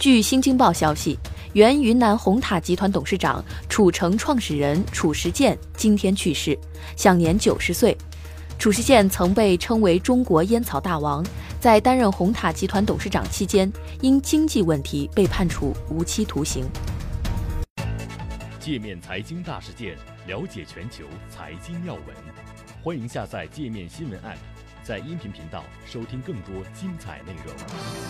据《新京报》消息，原云南红塔集团董事长、楚城创始人楚时健今天去世，享年九十岁。楚时健曾被称为“中国烟草大王”，在担任红塔集团董事长期间，因经济问题被判处无期徒刑。界面财经大事件，了解全球财经要闻，欢迎下载界面新闻 App，在音频频道收听更多精彩内容。